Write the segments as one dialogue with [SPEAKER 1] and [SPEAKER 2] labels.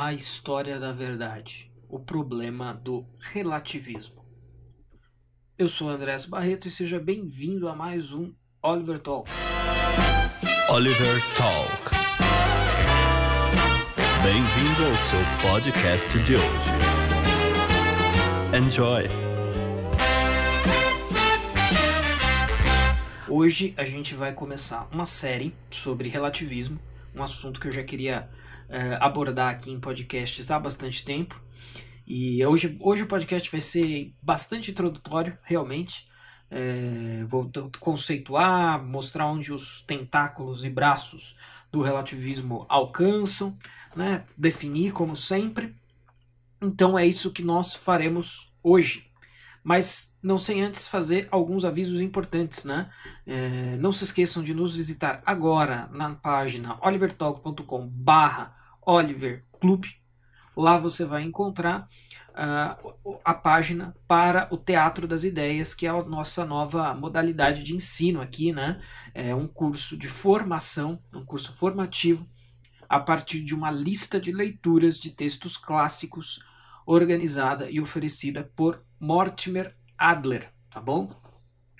[SPEAKER 1] A história da verdade. O problema do relativismo. Eu sou Andrés Barreto e seja bem-vindo a mais um Oliver Talk.
[SPEAKER 2] Oliver Talk. Bem-vindo ao seu podcast de hoje. Enjoy.
[SPEAKER 1] Hoje a gente vai começar uma série sobre relativismo, um assunto que eu já queria eh, abordar aqui em podcasts há bastante tempo. E hoje, hoje o podcast vai ser bastante introdutório, realmente. Eh, vou conceituar, mostrar onde os tentáculos e braços do relativismo alcançam, né? definir como sempre. Então é isso que nós faremos hoje mas não sem antes fazer alguns avisos importantes, né? É, não se esqueçam de nos visitar agora na página olivertalk.com barra oliverclub. Lá você vai encontrar uh, a página para o Teatro das Ideias, que é a nossa nova modalidade de ensino aqui, né? É um curso de formação, um curso formativo a partir de uma lista de leituras de textos clássicos organizada e oferecida por Mortimer Adler, tá bom?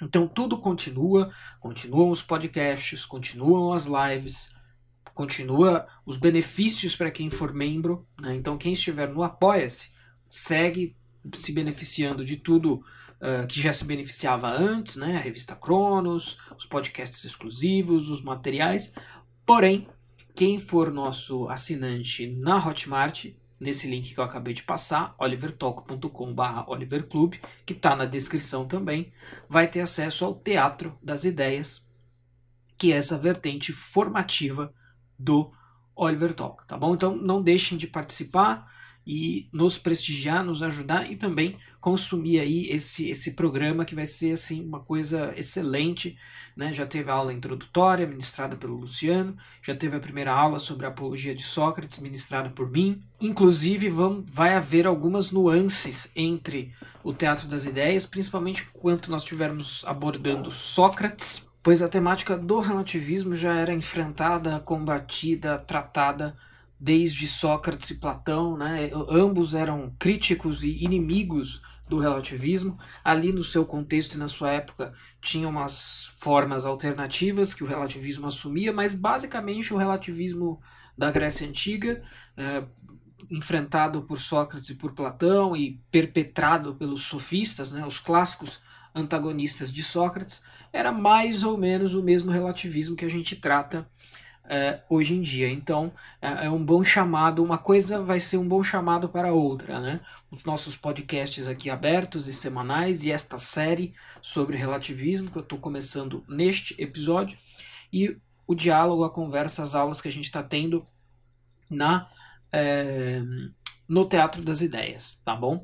[SPEAKER 1] Então tudo continua, continuam os podcasts, continuam as lives, continua os benefícios para quem for membro. Né? Então quem estiver no Apoia-se segue se beneficiando de tudo uh, que já se beneficiava antes, né? A revista Cronos, os podcasts exclusivos, os materiais. Porém, quem for nosso assinante na Hotmart nesse link que eu acabei de passar, olivertoco.com.br oliverclub, que está na descrição também, vai ter acesso ao Teatro das Ideias, que é essa vertente formativa do Oliver Talk, tá bom? Então não deixem de participar, e nos prestigiar, nos ajudar e também consumir aí esse, esse programa que vai ser assim uma coisa excelente, né? Já teve a aula introdutória ministrada pelo Luciano, já teve a primeira aula sobre a apologia de Sócrates ministrada por mim. Inclusive vão, vai haver algumas nuances entre o Teatro das Ideias, principalmente enquanto nós estivermos abordando Sócrates, pois a temática do relativismo já era enfrentada, combatida, tratada desde Sócrates e Platão, né? ambos eram críticos e inimigos do relativismo. Ali, no seu contexto e na sua época, tinha umas formas alternativas que o relativismo assumia, mas basicamente o relativismo da Grécia Antiga, é, enfrentado por Sócrates e por Platão e perpetrado pelos sofistas, né, os clássicos antagonistas de Sócrates, era mais ou menos o mesmo relativismo que a gente trata é, hoje em dia. Então é, é, um bom chamado, uma coisa vai ser um bom chamado para outra, né? Os nossos podcasts aqui abertos e semanais e esta série sobre relativismo que eu estou começando neste episódio e o diálogo, a conversa, as aulas que a gente está tendo na é, no Teatro das Ideias, tá bom?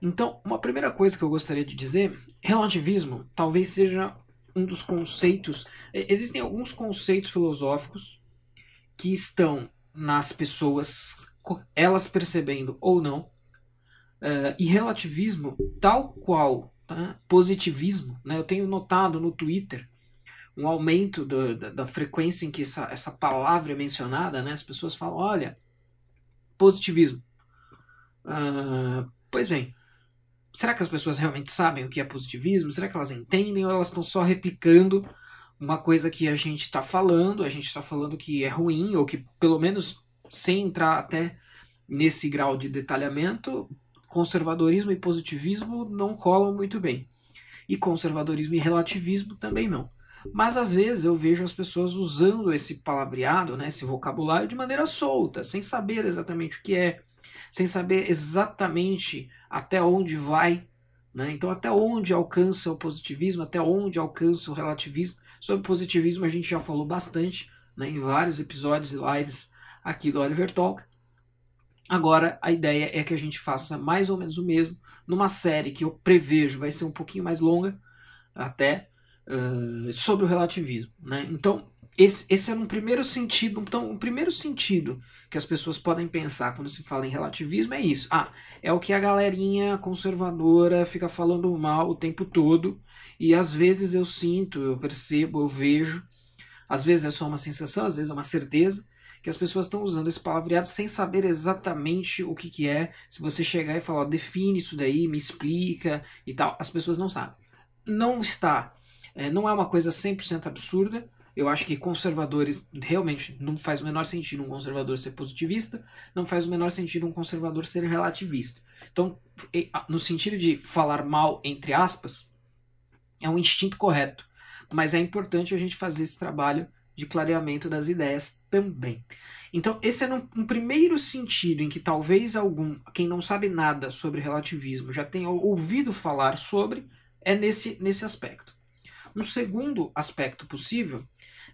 [SPEAKER 1] Então, uma primeira coisa que eu gostaria de dizer, relativismo talvez seja um dos conceitos. Existem alguns conceitos filosóficos que estão nas pessoas, elas percebendo ou não, uh, e relativismo, tal qual tá? positivismo. Né? Eu tenho notado no Twitter um aumento do, da, da, frequência em que essa, essa palavra é mencionada. Né? As pessoas falam: olha, positivismo. Uh, pois bem, será que as pessoas realmente sabem o que é positivismo? Será que elas entendem ou elas estão só replicando uma coisa que a gente está falando? A gente está falando que é ruim ou que, pelo menos, sem entrar até nesse grau de detalhamento, conservadorismo e positivismo não colam muito bem. E conservadorismo e relativismo também não. Mas às vezes eu vejo as pessoas usando esse palavreado, né, esse vocabulário, de maneira solta, sem saber exatamente o que é, sem saber exatamente até onde vai. Né? Então, até onde alcança o positivismo, até onde alcança o relativismo. Sobre positivismo a gente já falou bastante né, em vários episódios e lives aqui do Oliver Talk. Agora, a ideia é que a gente faça mais ou menos o mesmo numa série que eu prevejo vai ser um pouquinho mais longa, até, uh, sobre o relativismo. Né? Então, esse, esse é um primeiro sentido. Então, o primeiro sentido que as pessoas podem pensar quando se fala em relativismo é isso. Ah, é o que a galerinha conservadora fica falando mal o tempo todo. E às vezes eu sinto, eu percebo, eu vejo. Às vezes é só uma sensação, às vezes é uma certeza que as pessoas estão usando esse palavreado sem saber exatamente o que, que é. Se você chegar e falar, define isso daí, me explica e tal, as pessoas não sabem. Não está, é, não é uma coisa 100% absurda. Eu acho que conservadores realmente não faz o menor sentido um conservador ser positivista, não faz o menor sentido um conservador ser relativista. Então, no sentido de falar mal, entre aspas, é um instinto correto. Mas é importante a gente fazer esse trabalho de clareamento das ideias também. Então, esse é um, primeiro sentido em que talvez algum, quem não sabe nada sobre relativismo já tenha ouvido falar sobre, é nesse, nesse aspecto. Um segundo aspecto possível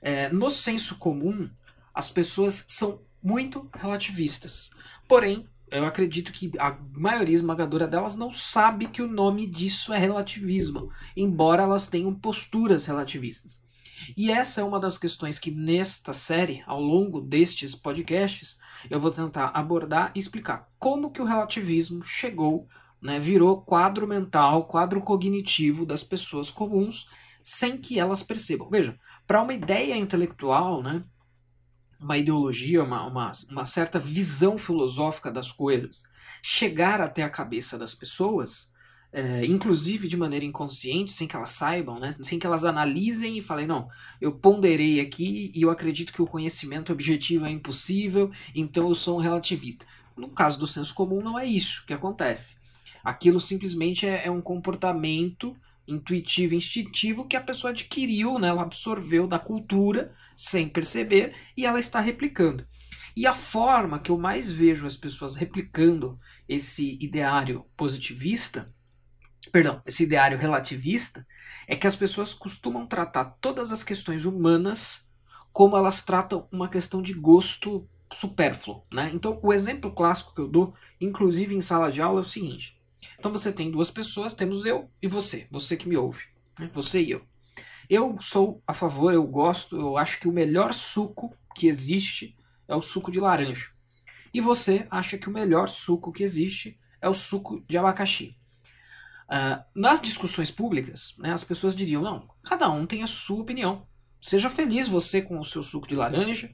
[SPEAKER 1] é, no senso comum, as pessoas são muito relativistas. Porém, eu acredito que a maioria esmagadora delas não sabe que o nome disso é relativismo, embora elas tenham posturas relativistas. E essa é uma das questões que nesta série, ao longo destes podcasts, eu vou tentar abordar e explicar como que o relativismo chegou, né, virou quadro mental, quadro cognitivo das pessoas comuns, sem que elas percebam. Veja, para uma ideia intelectual, né, uma ideologia, uma, uma, uma certa visão filosófica das coisas, chegar até a cabeça das pessoas, é, inclusive de maneira inconsciente, sem que elas saibam, né? sem que elas analisem e falem, não, eu ponderei aqui e eu acredito que o conhecimento objetivo é impossível, então eu sou um relativista. No caso do senso comum, não é isso que acontece. Aquilo simplesmente é, é um comportamento intuitivo, instintivo que a pessoa adquiriu, né? ela absorveu da cultura sem perceber e ela está replicando. E a forma que eu mais vejo as pessoas replicando esse ideário positivista, perdão, esse ideário relativista, é que as pessoas costumam tratar todas as questões humanas como elas tratam uma questão de gosto supérfluo. Né? Então, o exemplo clássico que eu dou, inclusive em sala de aula, é o seguinte: então você tem duas pessoas, temos eu e você, você que me ouve, né? você e eu. Eu sou a favor, eu gosto, eu acho que o melhor suco que existe é o suco de laranja. E você acha que o melhor suco que existe é o suco de abacaxi. Uh, nas discussões públicas, né, as pessoas diriam: não, cada um tem a sua opinião. Seja feliz você com o seu suco de laranja,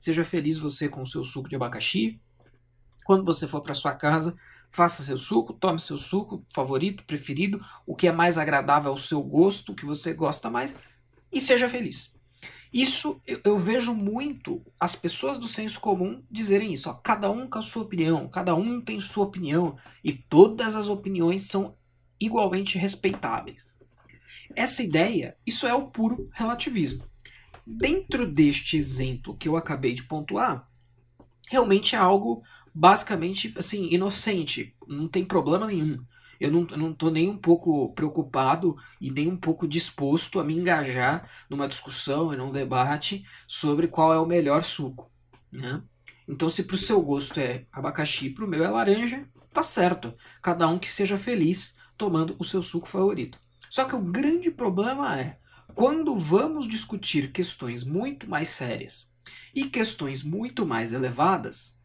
[SPEAKER 1] seja feliz você com o seu suco de abacaxi. Quando você for para sua casa, Faça seu suco, tome seu suco favorito, preferido, o que é mais agradável ao seu gosto, o que você gosta mais, e seja feliz. Isso eu, eu vejo muito as pessoas do senso comum dizerem isso. Ó, cada um com a sua opinião, cada um tem sua opinião, e todas as opiniões são igualmente respeitáveis. Essa ideia, isso é o puro relativismo. Dentro deste exemplo que eu acabei de pontuar, realmente é algo basicamente, assim, inocente. Não tem problema nenhum. Eu não, não tô nem um pouco preocupado e nem um pouco disposto a me engajar numa discussão e num debate sobre qual é o melhor suco. Né? Então, se pro seu gosto é abacaxi, pro meu é laranja, tá certo. Cada um que seja feliz tomando o seu suco favorito. Só que o grande problema é quando vamos discutir questões muito mais sérias e questões muito mais elevadas,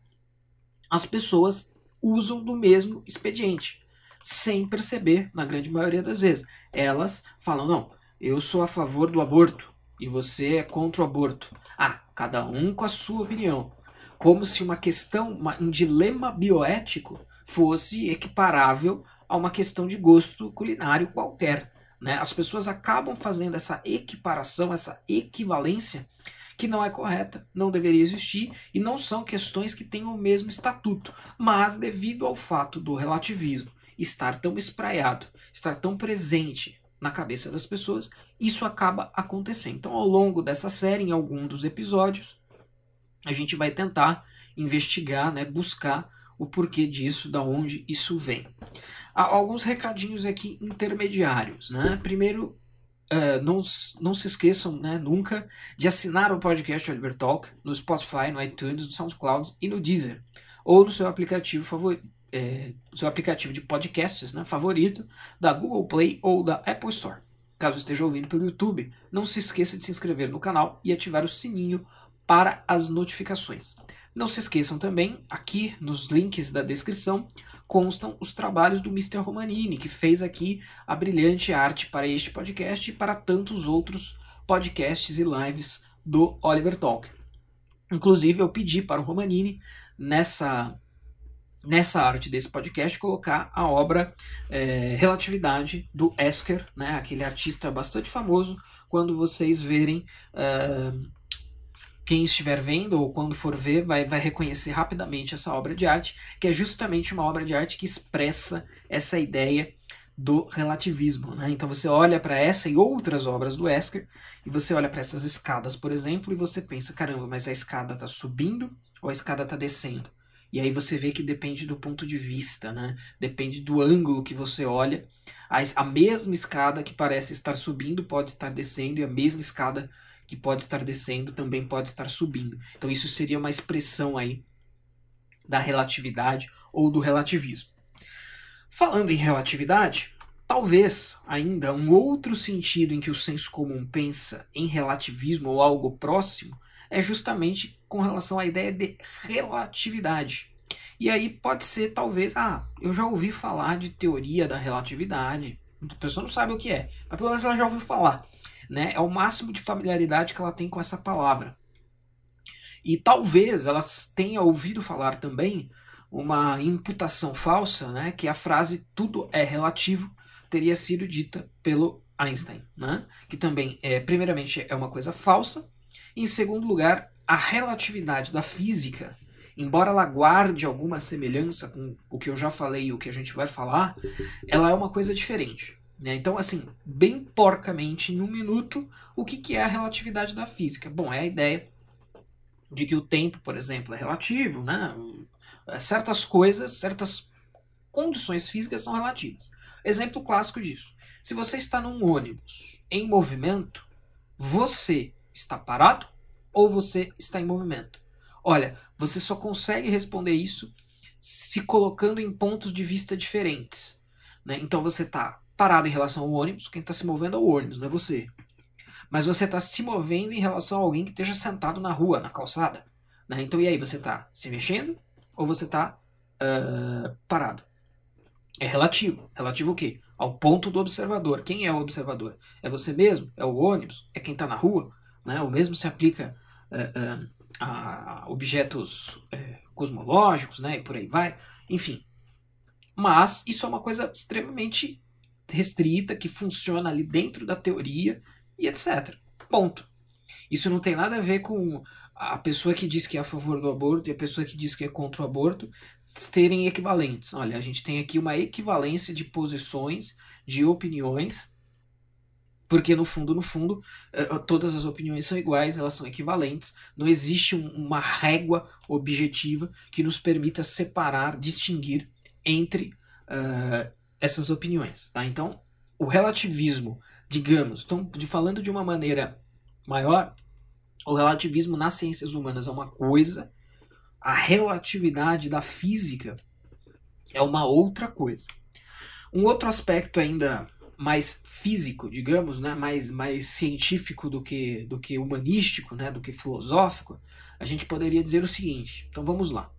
[SPEAKER 1] as pessoas usam do mesmo expediente, sem perceber, na grande maioria das vezes. Elas falam: não, eu sou a favor do aborto e você é contra o aborto. Ah, cada um com a sua opinião. Como se uma questão, uma, um dilema bioético fosse equiparável a uma questão de gosto culinário qualquer. Né? As pessoas acabam fazendo essa equiparação, essa equivalência que não é correta, não deveria existir e não são questões que tenham o mesmo estatuto, mas devido ao fato do relativismo estar tão espraiado, estar tão presente na cabeça das pessoas, isso acaba acontecendo. Então, ao longo dessa série, em algum dos episódios, a gente vai tentar investigar, né, buscar o porquê disso, da onde isso vem. Há alguns recadinhos aqui intermediários. Né? Primeiro, Uh, não, não se esqueçam né, nunca de assinar o podcast Oliver Talk no Spotify, no iTunes, no SoundCloud e no Deezer. Ou no seu aplicativo favorito. É, seu aplicativo de podcasts né, favorito da Google Play ou da Apple Store. Caso esteja ouvindo pelo YouTube, não se esqueça de se inscrever no canal e ativar o sininho para as notificações. Não se esqueçam também, aqui nos links da descrição, constam os trabalhos do Mr. Romanini, que fez aqui a brilhante arte para este podcast e para tantos outros podcasts e lives do Oliver Talk. Inclusive, eu pedi para o Romanini, nessa, nessa arte desse podcast, colocar a obra é, Relatividade do Esker, né, aquele artista bastante famoso. Quando vocês verem, uh, quem estiver vendo ou quando for ver, vai, vai reconhecer rapidamente essa obra de arte, que é justamente uma obra de arte que expressa essa ideia do relativismo. Né? Então você olha para essa e outras obras do Esker e você olha para essas escadas, por exemplo, e você pensa: caramba, mas a escada está subindo ou a escada está descendo? E aí você vê que depende do ponto de vista, né? depende do ângulo que você olha. A mesma escada que parece estar subindo pode estar descendo, e a mesma escada que pode estar descendo também pode estar subindo. Então isso seria uma expressão aí da relatividade ou do relativismo. Falando em relatividade, talvez ainda um outro sentido em que o senso comum pensa em relativismo ou algo próximo é justamente com relação à ideia de relatividade. E aí pode ser talvez, ah, eu já ouvi falar de teoria da relatividade. A pessoa não sabe o que é, mas pelo menos ela já ouviu falar. Né? É o máximo de familiaridade que ela tem com essa palavra. E talvez ela tenha ouvido falar também uma imputação falsa, né, que a frase tudo é relativo teria sido dita pelo Einstein, né, que também é primeiramente é uma coisa falsa, em segundo lugar a relatividade da física, embora ela guarde alguma semelhança com o que eu já falei e o que a gente vai falar, ela é uma coisa diferente. Né? Então, assim, bem porcamente, em um minuto, o que, que é a relatividade da física? Bom, é a ideia de que o tempo, por exemplo, é relativo, né? Certas coisas, certas condições físicas são relativas. Exemplo clássico disso. Se você está num ônibus em movimento, você está parado ou você está em movimento? Olha, você só consegue responder isso se colocando em pontos de vista diferentes. Né? Então você está parado em relação ao ônibus, quem está se movendo é o ônibus, não é você. Mas você está se movendo em relação a alguém que esteja sentado na rua, na calçada. Né? Então e aí, você está se mexendo ou você está uh, ah, parado. É relativo. Relativo o quê? Ao ponto do observador. Quem é o observador? É você mesmo? É o ônibus? É quem está na rua? Né? O mesmo se aplica uh, uh, a objetos cosmológicos né? e por aí vai. Enfim. Mas isso é uma coisa extremamente restrita, que funciona ali dentro da teoria e etc. Ponto. Isso não tem nada a ver com a pessoa que diz que é a favor do aborto e a pessoa que diz que é contra o aborto serem equivalentes. Olha, a gente tem aqui uma equivalência de posições, de opiniões, porque no fundo, no fundo, eh, todas as opiniões são iguais, elas são equivalentes. Não existe uma régua objetiva que nos permita separar, distinguir entre uh, essas opiniões. Tá? Então, o relativismo, digamos, então, de, falando de uma maneira maior, o relativismo nas ciências humanas é uma coisa, a relatividade da física é uma outra coisa. Um outro aspecto ainda mais físico, digamos, né, mais, mais científico do que, do que humanístico, né, do que filosófico, a gente poderia dizer o seguinte. Então vamos lá.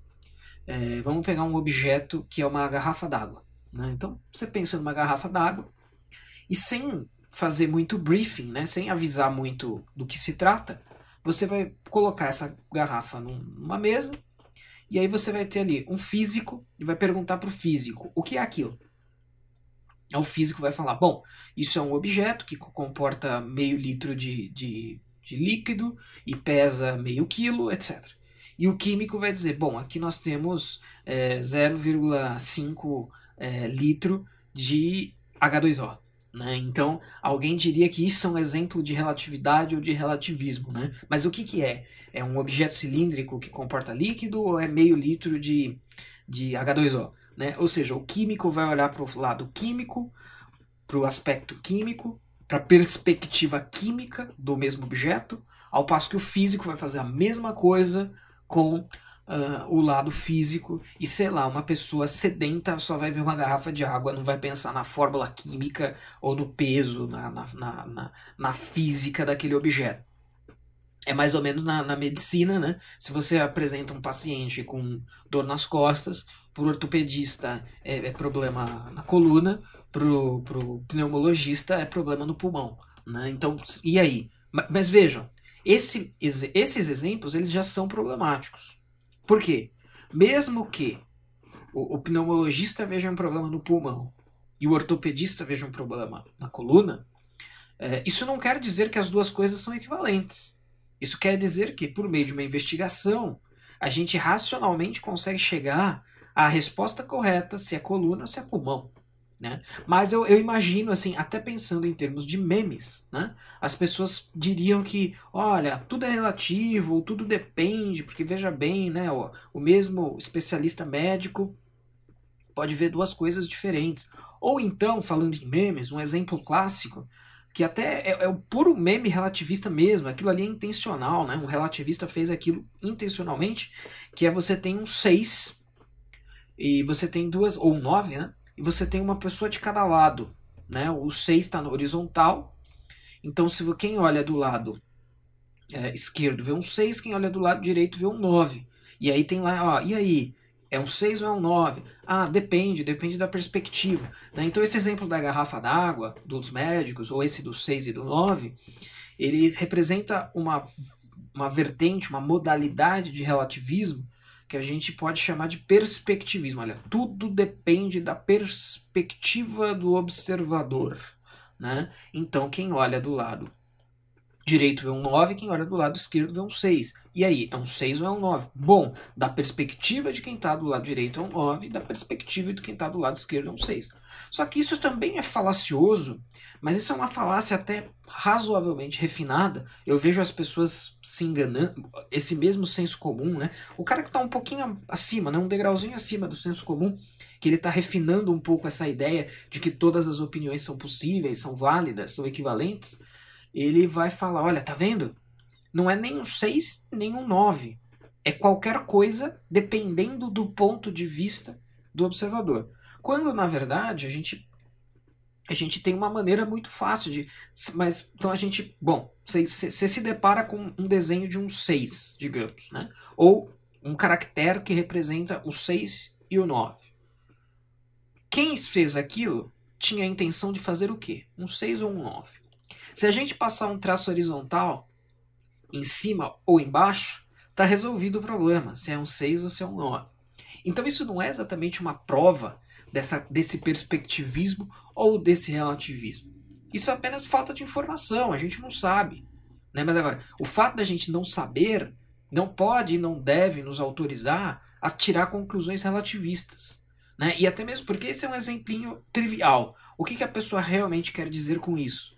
[SPEAKER 1] É, vamos pegar um objeto que é uma garrafa d'água. Né? Então você pensa numa garrafa d'água e sem fazer muito briefing, né, sem avisar muito do que se trata, você vai colocar essa garrafa numa mesa e aí você vai ter ali um físico e vai perguntar para o físico o que é aquilo. Aí o físico vai falar: bom, isso é um objeto que comporta meio litro de, de, de líquido e pesa meio quilo, etc. E o químico vai dizer: bom, aqui nós temos é, 0,5 é, litro de H2O. Né? Então, alguém diria que isso é um exemplo de relatividade ou de relativismo. Né? Mas o que, que é? É um objeto cilíndrico que comporta líquido ou é meio litro de, de H2O? Né? Ou seja, o químico vai olhar para o lado químico, para o aspecto químico, para a perspectiva química do mesmo objeto, ao passo que o físico vai fazer a mesma coisa com uh, o lado físico e sei lá, uma pessoa sedenta só vai ver uma garrafa de água, não vai pensar na fórmula química ou no peso, na, na, na, na física daquele objeto. É mais ou menos na, na medicina, né? Se você apresenta um paciente com dor nas costas, para o ortopedista é, é, problema na coluna, para o pneumologista é problema no pulmão. Né? Então, e aí? Mas, mas vejam, esse, esses exemplos eles já são problemáticos. Por quê? Mesmo que o, o pneumologista veja um problema no pulmão e o ortopedista veja um problema na coluna, é, isso não quer dizer que as duas coisas são equivalentes. Isso quer dizer que, por meio de uma investigação, a gente racionalmente consegue chegar à resposta correta se é coluna ou se é pulmão. Né? Mas eu, eu imagino, assim, até pensando em termos de memes, né? as pessoas diriam que, olha, tudo é relativo, tudo depende, porque veja bem, né, o, o mesmo especialista médico pode ver duas coisas diferentes. Ou então, falando em memes, um exemplo clássico, que até é, é, o puro meme relativista mesmo, aquilo ali é intencional, né? Um relativista fez aquilo intencionalmente, que é você tem um 6 e você tem duas, ou um 9, né? E você tem uma pessoa de cada lado, né? O 6 está no horizontal, então se quem olha do lado é, esquerdo vê um 6, quem olha do lado direito vê um 9. E aí tem lá, ó, e aí? É um 6 ou é um 9? Ah, depende, depende da perspectiva. Né? Então, esse exemplo da garrafa d'água, dos médicos, ou esse do 6 e do 9, ele representa uma, uma vertente, uma modalidade de relativismo que a gente pode chamar de perspectivismo. Olha, tudo depende da perspectiva do observador. Né? Então, quem olha do lado direito vê um 9, quem olha do lado esquerdo vê um 6. E aí, é um 6 ou é um 9? Bom, da perspectiva de quem está do lado direito é um 9, da perspectiva de quem está do lado esquerdo é um 6. Só que isso também é falacioso, mas isso é uma falácia até razoavelmente refinada. Eu vejo as pessoas se enganando, esse mesmo senso comum, né? O cara que está um pouquinho acima, né? um degrauzinho acima do senso comum, que ele está refinando um pouco essa ideia de que todas as opiniões são possíveis, são válidas, são equivalentes ele vai falar: olha, tá vendo? Não é nem um 6, nem um 9. É qualquer coisa dependendo do ponto de vista do observador. Quando, na verdade, a gente a gente tem uma maneira muito fácil de. Mas então a gente. Bom, você, se depara com um desenho de um 6, digamos, né? Ou um caractere que representa o 6 e o 9. Quem fez aquilo tinha a intenção de fazer o quê? Um 6 ou um 9? Se a gente passar um traço horizontal em cima ou embaixo, está resolvido o problema, se é um 6 ou se é um 9. Então isso não é exatamente uma prova dessa, desse perspectivismo ou desse relativismo. Isso é apenas falta de informação, a gente não sabe. Né? Mas agora, o fato da gente não saber não pode e não deve nos autorizar a tirar conclusões relativistas. Né? E até mesmo porque esse é um exemplinho trivial. O que, que a pessoa realmente quer dizer com isso?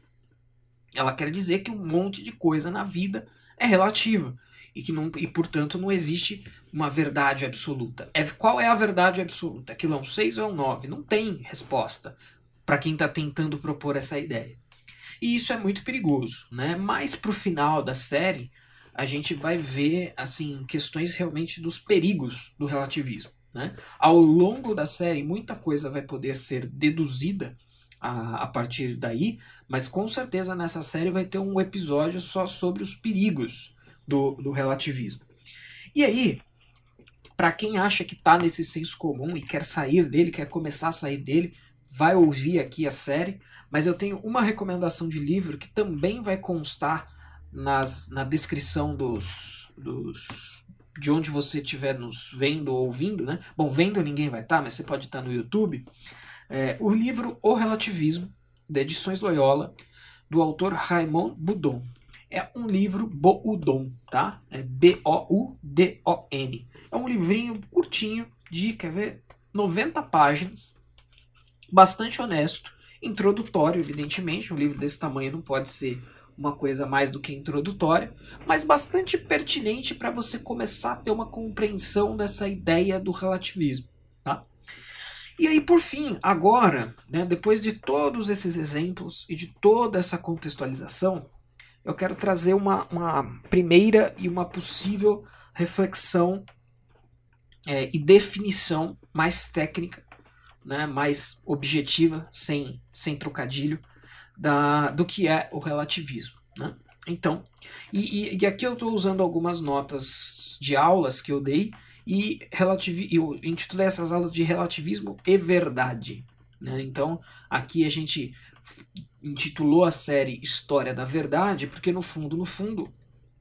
[SPEAKER 1] Ela quer dizer que um monte de coisa na vida é relativa e que não, e portanto não existe uma verdade absoluta. É, qual é a verdade absoluta? Aquilo é um 6 ou é um 9? Não tem resposta para quem está tentando propor essa ideia. E isso é muito perigoso, né? Mais pro final da série, a gente vai ver assim questões realmente dos perigos do relativismo. Né? Ao longo da série, muita coisa vai poder ser deduzida a, a partir daí, mas com certeza nessa série vai ter um episódio só sobre os perigos do, do relativismo. E aí, para quem acha que está nesse senso comum e quer sair dele, quer começar a sair dele, vai ouvir aqui a série. Mas eu tenho uma recomendação de livro que também vai constar nas, na descrição dos, dos de onde você estiver nos vendo ou ouvindo, né? Bom, vendo ninguém vai estar, tá, mas você pode estar tá no YouTube. É, o livro O Relativismo, de Edições Loyola, do autor Raymond Boudon. É um livro Boudon, tá? É B-O-U-D-O-N. É um livrinho curtinho de, quer ver, 90 páginas, bastante honesto, introdutório, evidentemente. Um livro desse tamanho não pode ser uma coisa mais do que introdutória, mas bastante pertinente para você começar a ter uma compreensão dessa ideia do relativismo. E aí, por fim, agora, né, depois de todos esses exemplos e de toda essa contextualização, eu quero trazer uma, uma primeira e uma possível reflexão é, e definição mais técnica, né, mais objetiva, sem, sem trocadilho, da, do que é o relativismo. Né? Então, e, e, e aqui eu estou usando algumas notas de aulas que eu dei e eu intitulei essas aulas de relativismo e verdade. Né? Então, aqui a gente intitulou a série História da Verdade, porque no fundo, no fundo,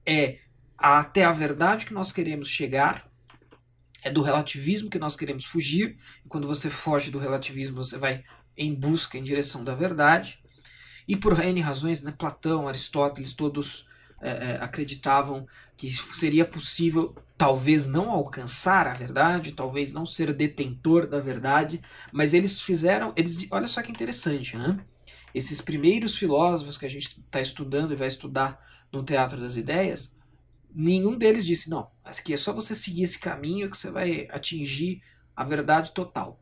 [SPEAKER 1] é até a verdade que nós queremos chegar, é do relativismo que nós queremos fugir, e quando você foge do relativismo, você vai em busca, em direção da verdade. E por N razões, né, Platão, Aristóteles, todos é, é, acreditavam que seria possível talvez não alcançar a verdade, talvez não ser detentor da verdade, mas eles fizeram, eles, olha só que interessante, né? Esses primeiros filósofos que a gente está estudando e vai estudar no Teatro das Ideias, nenhum deles disse, não, aqui é só você seguir esse caminho que você vai atingir a verdade total.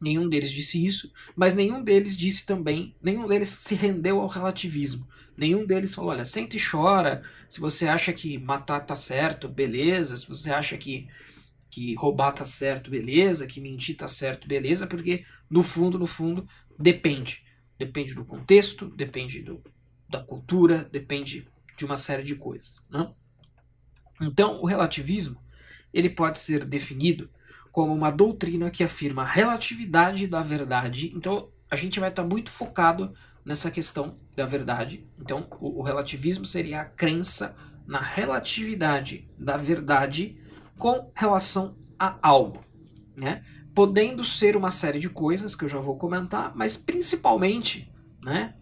[SPEAKER 1] Nenhum deles disse isso, mas nenhum deles disse também, nenhum deles se rendeu ao relativismo. Nenhum deles falou, olha, senta e chora, se você acha que matar tá certo, beleza, se você acha que, que roubar tá certo, beleza, que mentir tá certo, beleza, porque no fundo, no fundo, depende. Depende do contexto, depende do, da cultura, depende de uma série de coisas. Né? Então, o relativismo ele pode ser definido como uma doutrina que afirma a relatividade da verdade. Então, a gente vai estar muito focado nessa questão da verdade. Então, o, o relativismo seria a crença na relatividade da verdade com relação a algo, né? Podendo ser uma série de coisas que eu já vou comentar, mas principalmente, né,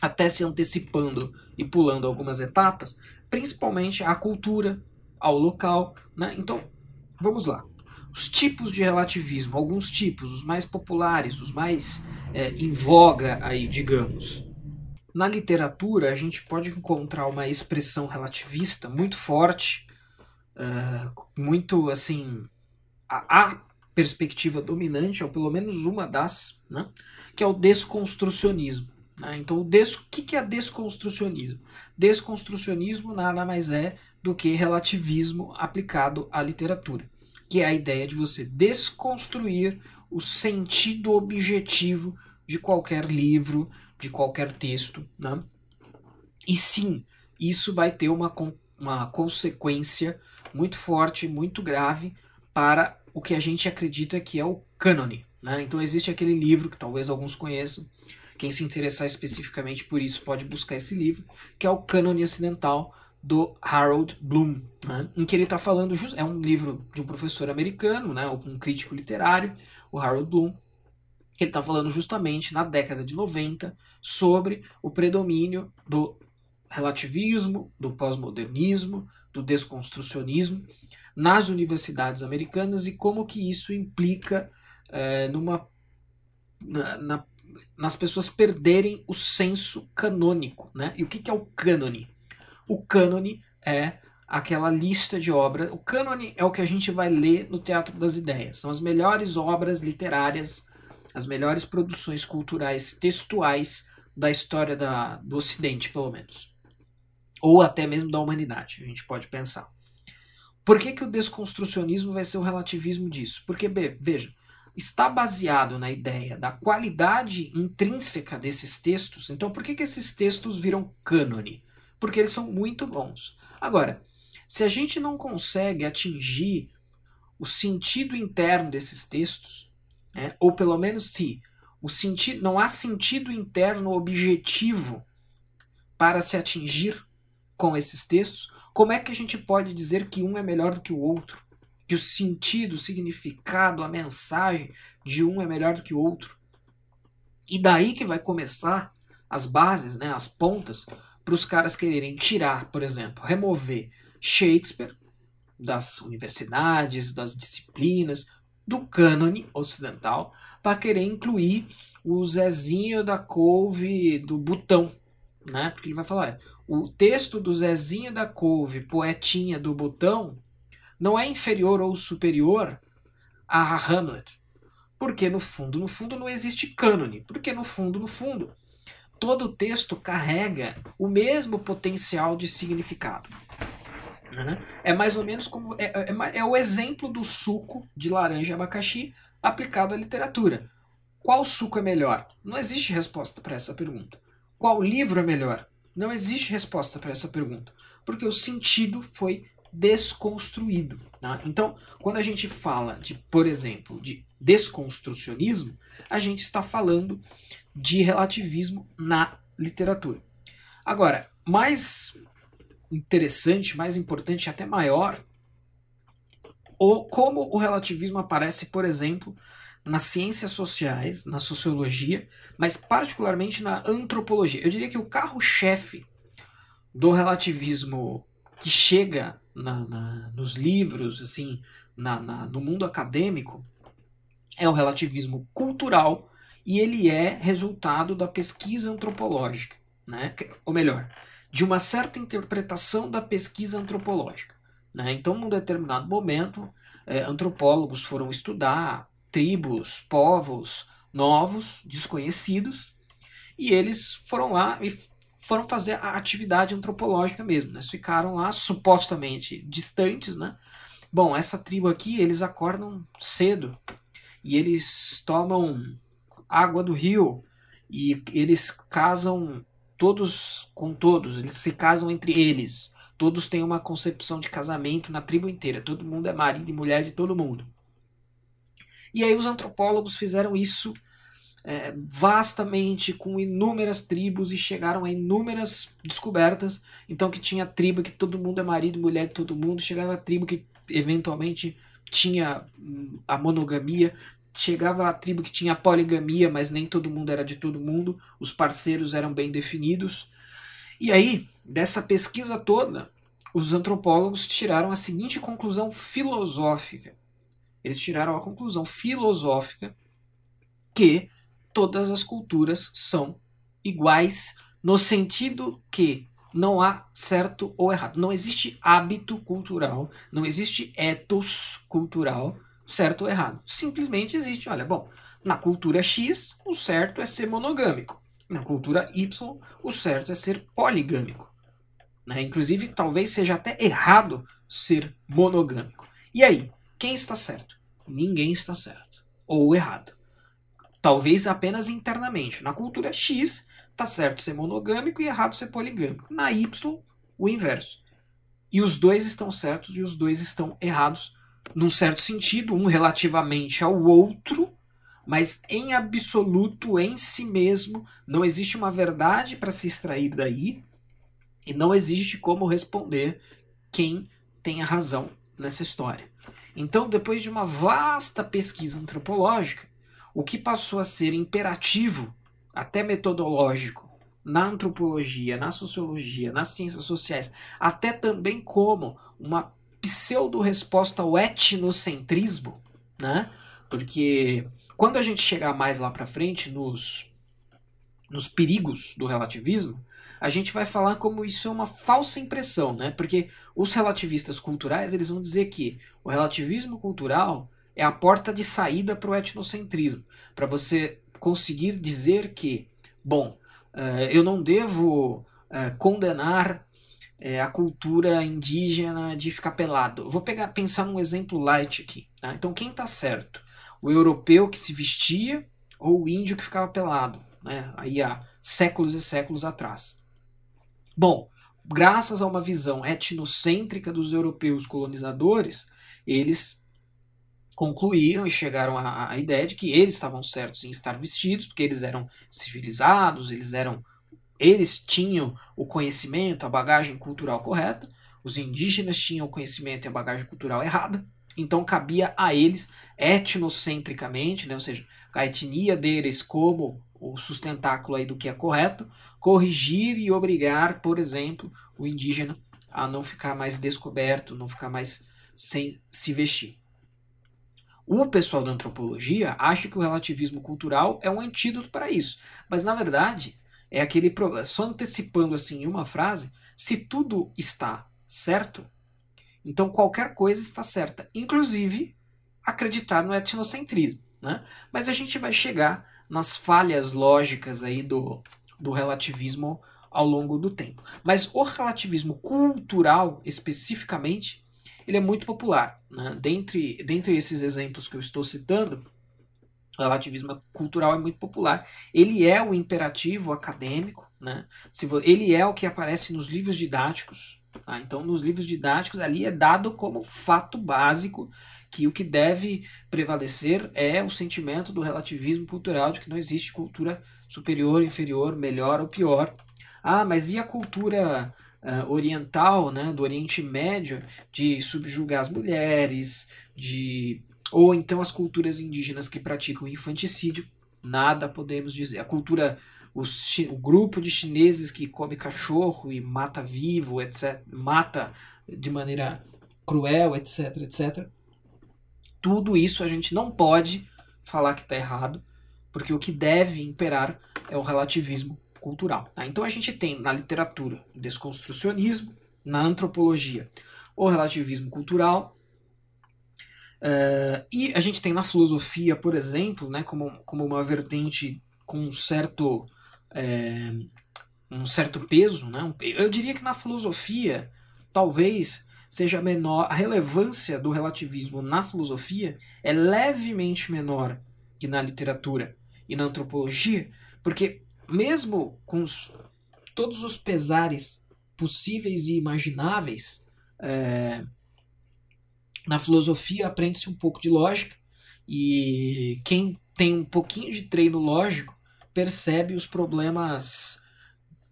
[SPEAKER 1] até se antecipando e pulando algumas etapas, principalmente a cultura, ao local, né? Então, vamos lá. Os tipos de relativismo, alguns tipos, os mais populares, os mais é, em voga aí, digamos. Na literatura, a gente pode encontrar uma expressão relativista muito forte, uh, muito assim, a, a, perspectiva dominante, ou pelo menos uma das, né, que é o desconstrucionismo. Né? Então, o, des, o que é desconstrucionismo? Desconstrucionismo nada mais é do que relativismo aplicado à literatura que é a ideia de você desconstruir o sentido objetivo de qualquer livro, de qualquer texto. Né? E sim, isso vai ter uma, uma consequência muito forte, muito grave para o que a gente acredita que é o cânone. Né? Então existe aquele livro que talvez alguns conheçam, quem se interessar especificamente por isso pode buscar esse livro, que é o Cânone Ocidental, do Harold Bloom, né, em que ele está falando, é um livro de um professor americano, né, um crítico literário, o Harold Bloom, que ele está falando justamente na década de 90 sobre o predomínio do relativismo, do pós-modernismo, do desconstrucionismo nas universidades americanas e como que isso implica é, numa na, na, nas pessoas perderem o senso canônico, né? E o que, que é o cânone? O cânone é aquela lista de obras. O cânone é o que a gente vai ler no Teatro das Ideias. São as melhores obras literárias, as melhores produções culturais textuais da história da, do Ocidente, pelo menos. Ou até mesmo da humanidade, a gente pode pensar. Por que, que o desconstrucionismo vai ser o relativismo disso? Porque, veja, está baseado na ideia da qualidade intrínseca desses textos. Então, por que, que esses textos viram cânone? Porque eles são muito bons. Agora, se a gente não consegue atingir o sentido interno desses textos, né, ou pelo menos se o sentido, não há sentido interno objetivo para se atingir com esses textos, como é que a gente pode dizer que um é melhor do que o outro? Que o sentido, o significado, a mensagem de um é melhor do que o outro? E daí que vai começar as bases, né, as pontas para os caras quererem tirar, por exemplo, remover Shakespeare das universidades, das disciplinas, do cânone ocidental, para querer incluir o Zezinho da Couve do Butão, né? Porque ele vai falar, o texto do Zezinho da Couve, poetinha do Butão, não é inferior ou superior a Hamlet. Porque no fundo, no fundo não existe cânone. Porque no fundo, no fundo, todo o texto carrega o mesmo potencial de significado. Né? É mais ou menos como. É, é, é, o exemplo do suco de laranja e abacaxi aplicado à literatura. Qual suco é melhor? Não existe resposta para essa pergunta. Qual livro é melhor? Não existe resposta para essa pergunta. Porque o sentido foi desconstruído. Tá? Então, quando a gente fala de, por exemplo, de desconstrucionismo, a gente está falando de relativismo na literatura. Agora, mais interessante, mais importante, até maior, ou como o relativismo aparece, por exemplo, nas ciências sociais, na sociologia, mas particularmente na antropologia. Eu diria que o carro-chefe do relativismo que chega na, na, nos livros, assim, na, no mundo acadêmico, é o relativismo cultural e ele é resultado da pesquisa antropológica, né? ou melhor, de uma certa interpretação da pesquisa antropológica. Né? Então, num determinado momento, é, antropólogos foram estudar tribos, povos novos, desconhecidos, e eles foram lá e foram fazer a atividade antropológica mesmo. Né? Eles ficaram lá supostamente distantes, né? Bom, essa tribo aqui, eles acordam cedo e eles tomam água do rio e eles casam todos com todos, eles se casam entre eles. Todos têm uma concepção de casamento na tribo inteira, todo mundo é marido e mulher de todo mundo. E aí os antropólogos fizeram isso é, vastamente com inúmeras tribos e chegaram a inúmeras descobertas. Então que tinha tribo que todo mundo é marido e mulher de todo mundo, chegava a tribo que eventualmente tinha hum, a monogamia, chegava a tribo que tinha poligamia, mas nem todo mundo era de todo mundo, os parceiros eram bem definidos. E aí, dessa pesquisa toda, os antropólogos tiraram a seguinte conclusão filosófica. Eles tiraram a conclusão filosófica que todas as culturas são iguais no sentido que não há certo ou errado. Não existe hábito cultural, não existe ethos cultural, certo ou errado. Simplesmente existe, olha, bom, na cultura X, o certo é ser monogâmico. Na cultura Y, o certo é ser poligâmico. Né? Inclusive, talvez seja até errado ser monogâmico. E aí, quem está certo? Ninguém está certo. Ou errado. Talvez apenas internamente. Na cultura X, tá certo ser monogâmico e errado ser poligâmico. Na Y, o inverso. E os dois estão certos e os dois estão errados, num certo sentido, um relativamente ao outro, mas em absoluto, em si mesmo, não existe uma verdade para se extrair daí e não existe como responder quem tem a razão nessa história. Então, depois de uma vasta pesquisa antropológica, o que passou a ser imperativo, até metodológico, na antropologia, na sociologia, nas ciências sociais, até também como uma pseudo-resposta ao etnocentrismo, né? Porque quando a gente chegar mais lá para frente nos, nos perigos do relativismo, a gente vai falar como isso é uma falsa impressão, né? Porque os relativistas culturais eles vão dizer que o relativismo cultural é a porta de saída para o etnocentrismo, para você conseguir dizer que, bom, uh, eu não devo uh, condenar uh, a cultura indígena de ficar pelado. vou pegar, pensar num exemplo light aqui. Tá? Então, quem está certo? O europeu que se vestia ou o índio que ficava pelado? Né? Aí há séculos e séculos atrás. Bom, graças a uma visão etnocêntrica dos europeus colonizadores, eles concluíram e chegaram à, à, ideia de que eles estavam certos em estar vestidos, porque eles eram civilizados, eles eram eles tinham o conhecimento, a bagagem cultural correta, os indígenas tinham o conhecimento e a bagagem cultural errada, então cabia a eles etnocentricamente, né, ou seja, a etnia deles como o sustentáculo aí do que é correto, corrigir e obrigar, por exemplo, o indígena a não ficar mais descoberto, não ficar mais sem se vestir. O pessoal da antropologia acha que o relativismo cultural é um antídoto para isso, mas na verdade é aquele só antecipando assim uma frase, se tudo está certo, então qualquer coisa está certa, inclusive acreditar no etnocentrismo, né? Mas a gente vai chegar nas falhas lógicas aí do, do relativismo ao longo do tempo. Mas o relativismo cultural, especificamente, ele é muito popular. Né? Dentre, dentre esses exemplos que eu estou citando, o relativismo cultural é muito popular. Ele é o imperativo acadêmico, né? ele é o que aparece nos livros didáticos. Tá? Então, nos livros didáticos, ali é dado como fato básico que o que deve prevalecer é o sentimento do relativismo cultural, de que não existe cultura superior, inferior, melhor ou pior. Ah, mas e a cultura uh, oriental, né, do Oriente Médio, de subjugar as mulheres, de ou então as culturas indígenas que praticam infanticídio, nada podemos dizer. A cultura, os, o grupo de chineses que come cachorro e mata vivo, etc., mata de maneira cruel, etc., etc. Tudo isso a gente não pode falar que está errado, porque o que deve imperar é o relativismo cultural. Tá? Então a gente tem na literatura o desconstrucionismo, na antropologia o relativismo cultural, uh, e a gente tem na filosofia, por exemplo, né, como, como uma vertente com um certo, é, um certo peso. Né? Eu diria que na filosofia, talvez seja menor, a relevância do relativismo na filosofia é levemente menor que na literatura e na antropologia, porque mesmo com os, todos os pesares possíveis e imagináveis, é, na filosofia aprende-se um pouco de lógica e quem tem um pouquinho de treino lógico percebe os problemas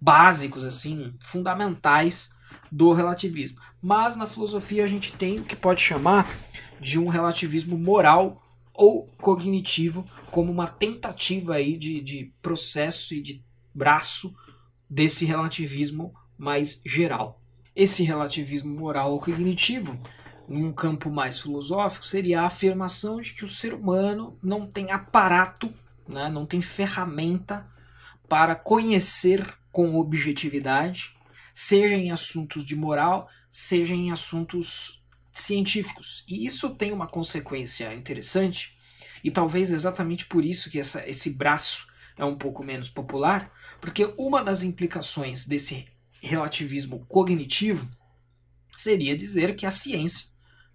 [SPEAKER 1] básicos, assim, fundamentais do relativismo. Mas na filosofia a gente tem o que pode chamar de um relativismo moral ou cognitivo como uma tentativa aí de, de processo e de braço desse relativismo mais geral. Esse relativismo moral ou cognitivo, num campo mais filosófico, seria a afirmação de que o ser humano não tem aparato, né, não tem ferramenta para conhecer com objetividade, seja em assuntos de moral, seja em assuntos científicos. E isso tem uma consequência interessante, e talvez exatamente por isso que essa, esse braço é um pouco menos popular, porque uma das implicações desse relativismo cognitivo seria dizer que a ciência,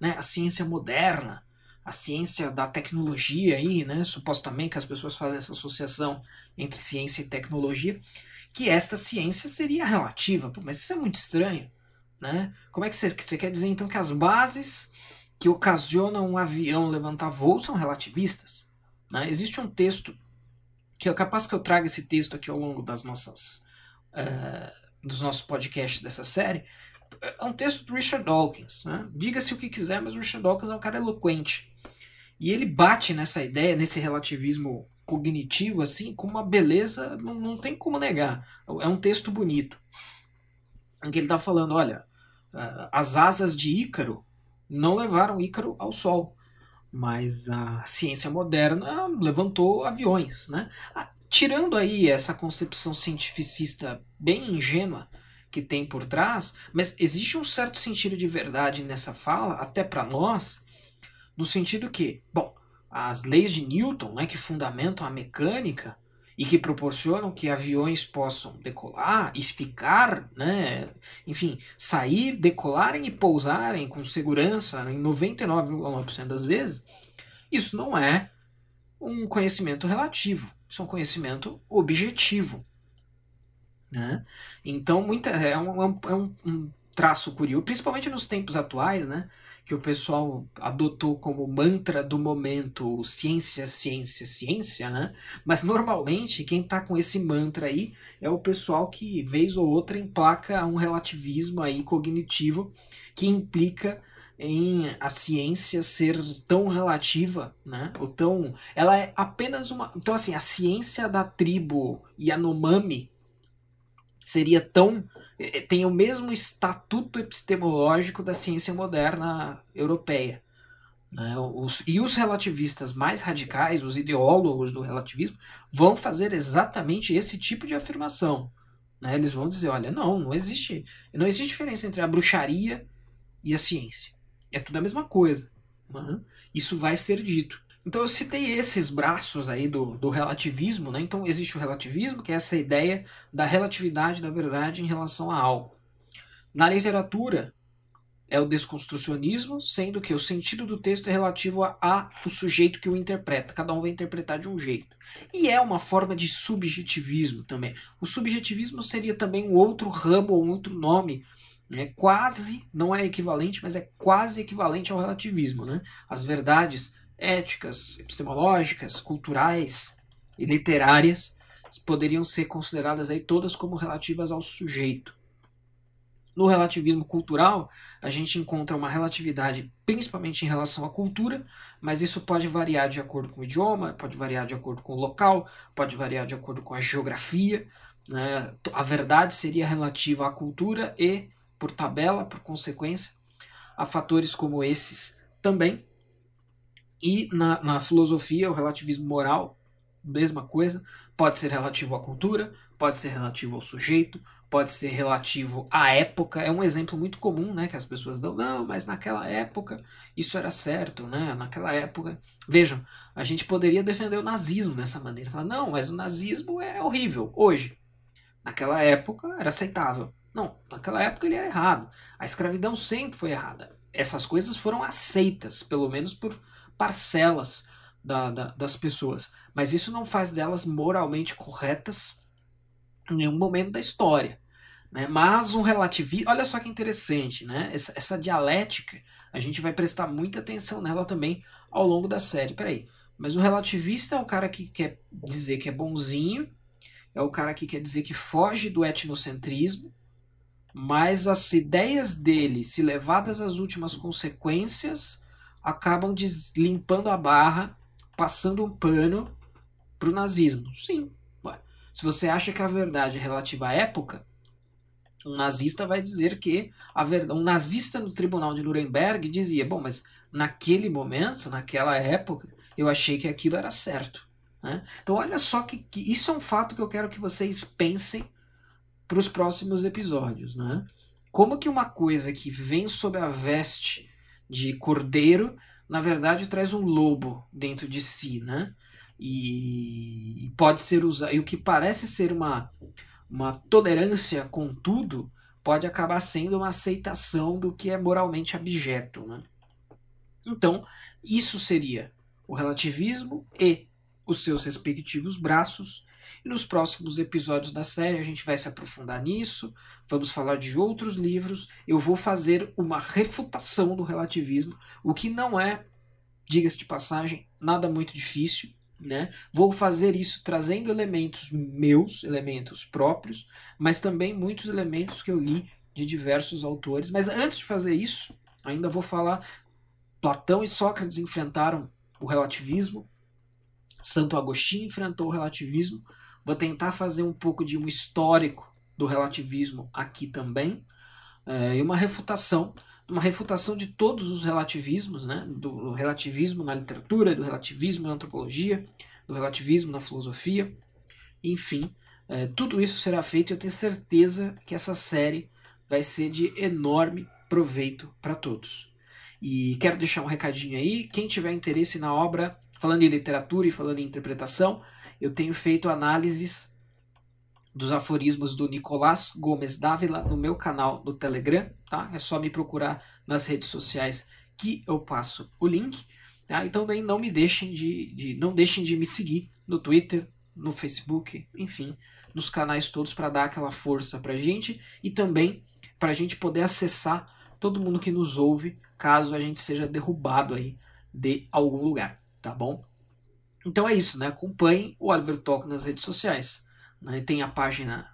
[SPEAKER 1] né, a ciência moderna, a ciência da tecnologia aí, né, supostamente que as pessoas fazem essa associação entre ciência e tecnologia, que esta ciência seria relativa. Pô, mas isso é muito estranho, né? Como é que você, quer dizer então que as bases que ocasionam um avião levantar voo são relativistas? Né? Existe um texto que é capaz que eu traga esse texto aqui ao longo das nossas uh, dos nossos podcasts dessa série. É um texto do Richard Dawkins. Né? Diga-se o que quiser, mas o Richard Dawkins é um cara eloquente. E ele bate nessa ideia, nesse relativismo cognitivo, assim, com uma beleza, não, não tem como negar. É um texto bonito. Em que ele está falando: olha, as asas de Ícaro não levaram Ícaro ao Sol. Mas a ciência moderna levantou aviões. Né? Ah, tirando aí essa concepção cientificista bem ingênua que tem por trás, mas existe um certo sentido de verdade nessa fala, até para nós, no sentido que, bom, as leis de Newton, né, que fundamentam a mecânica, e que proporcionam que aviões possam decolar e ficar, né, enfim, sair, decolarem e pousarem com segurança em 99,9% das vezes, isso não é um conhecimento relativo, isso é um conhecimento objetivo. Né? Então, muita, é, um, é um, um traço curioso, principalmente nos tempos atuais, né? que o pessoal adotou como mantra do momento ciência, ciência, ciência, né? Mas normalmente quem está com esse mantra aí é o pessoal que vez ou outra emplaca um relativismo aí cognitivo que implica em a ciência ser tão relativa, né? Ou tão, ela é apenas uma, então assim, a ciência da tribo Yanomami seria tão é, é, tem o mesmo estatuto epistemológico da ciência moderna europeia. Né? Os, e os relativistas mais radicais, os ideólogos do relativismo, vão fazer exatamente esse tipo de afirmação. Né? Eles vão dizer: olha, não, não existe, não existe diferença entre a bruxaria e a ciência. É tudo a mesma coisa. Né? Isso vai ser dito. Então eu citei esses braços aí do, do relativismo, né? Então existe o relativismo, que é essa ideia da relatividade da verdade em relação a algo. Na literatura é o desconstrucionismo, sendo que o sentido do texto é relativo a, a o sujeito que o interpreta. Cada um vai interpretar de um jeito. E é uma forma de subjetivismo também. O subjetivismo seria também um outro ramo ou um outro nome é quase, não é equivalente, mas é quase equivalente ao relativismo. Né? As verdades éticas, epistemológicas, culturais e literárias poderiam ser consideradas aí todas como relativas ao sujeito. No relativismo cultural, a gente encontra uma relatividade principalmente em relação à cultura, mas isso pode variar de acordo com o idioma, pode variar de acordo com o local, pode variar de acordo com a geografia. Né? A verdade seria relativa à cultura e, por tabela, por consequência, a fatores como esses também. E na, na filosofia, o relativismo moral, mesma coisa, pode ser relativo à cultura, pode ser relativo ao sujeito, pode ser relativo à época. É um exemplo muito comum, né, que as pessoas dão. Não, mas naquela época isso era certo, né? Naquela época, vejam, a gente poderia defender o nazismo dessa maneira. Falar, não, mas o nazismo é horrível hoje. Naquela época era aceitável. Não, naquela época ele era errado. A escravidão sempre foi errada. Essas coisas foram aceitas, pelo menos por parcelas da, da, das pessoas. Mas isso não faz delas moralmente corretas em nenhum momento da história. Né? Mas um relativismo. Olha só que interessante, né? Essa, essa, dialética, a gente vai prestar muita atenção nela também ao longo da série. Peraí. Mas o relativista é o cara que quer dizer que é bonzinho, é o cara que quer dizer que foge do etnocentrismo, mas as ideias dele, se levadas às últimas consequências, acabam limpando a barra, passando um pano para o nazismo. Sim. Ué. Se você acha que a verdade é relativa à época, um nazista vai dizer que a verdade, um nazista no tribunal de Nuremberg dizia, bom, mas naquele momento, naquela época, eu achei que aquilo era certo. Né? Então olha só que, que, isso é um fato que eu quero que vocês pensem para os próximos episódios. Né? Como que uma coisa que vem sob a veste de cordeiro, na verdade traz um lobo dentro de si, né? E pode ser usado. E o que parece ser uma uma tolerância com tudo pode acabar sendo uma aceitação do que é moralmente abjeto. Né? Então, isso seria o relativismo e os seus respectivos braços. E nos próximos episódios da série a gente vai se aprofundar nisso, vamos falar de outros livros. Eu vou fazer uma refutação do relativismo, o que não é, diga-se de passagem, nada muito difícil. Né? Vou fazer isso trazendo elementos meus, elementos próprios, mas também muitos elementos que eu li de diversos autores. Mas antes de fazer isso, ainda vou falar: Platão e Sócrates enfrentaram o relativismo, Santo Agostinho enfrentou o relativismo. Vou tentar fazer um pouco de um histórico do relativismo aqui também, é, e uma refutação uma refutação de todos os relativismos, né? do relativismo na literatura, do relativismo na antropologia, do relativismo na filosofia, enfim, é, tudo isso será feito e eu tenho certeza que essa série vai ser de enorme proveito para todos. E quero deixar um recadinho aí, quem tiver interesse na obra, falando em literatura e falando em interpretação, eu tenho feito análises dos aforismos do Nicolás Gomes Dávila no meu canal no Telegram, tá? É só me procurar nas redes sociais que eu passo o link. Tá? Então também não me deixem de, de não deixem de me seguir no Twitter, no Facebook, enfim, nos canais todos para dar aquela força para gente e também para a gente poder acessar todo mundo que nos ouve caso a gente seja derrubado aí de algum lugar, tá bom? Então é isso, né? Acompanhe o Oliver Talk nas redes sociais. Né? Tem a página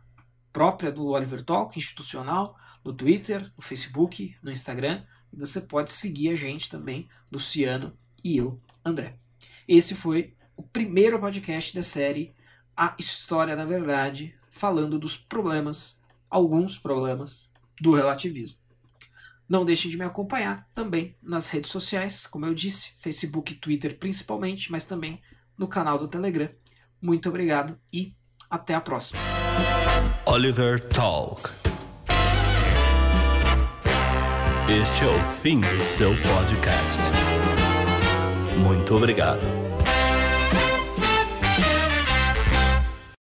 [SPEAKER 1] própria do Oliver Talk, institucional, no Twitter, no Facebook, no Instagram. E você pode seguir a gente também, Luciano e eu, André. Esse foi o primeiro podcast da série A História da Verdade, falando dos problemas, alguns problemas, do relativismo. Não deixem de me acompanhar também nas redes sociais, como eu disse, Facebook e Twitter principalmente, mas também no canal do Telegram. Muito obrigado e até a próxima.
[SPEAKER 2] Oliver Talk. Este é o fim do seu podcast. Muito obrigado.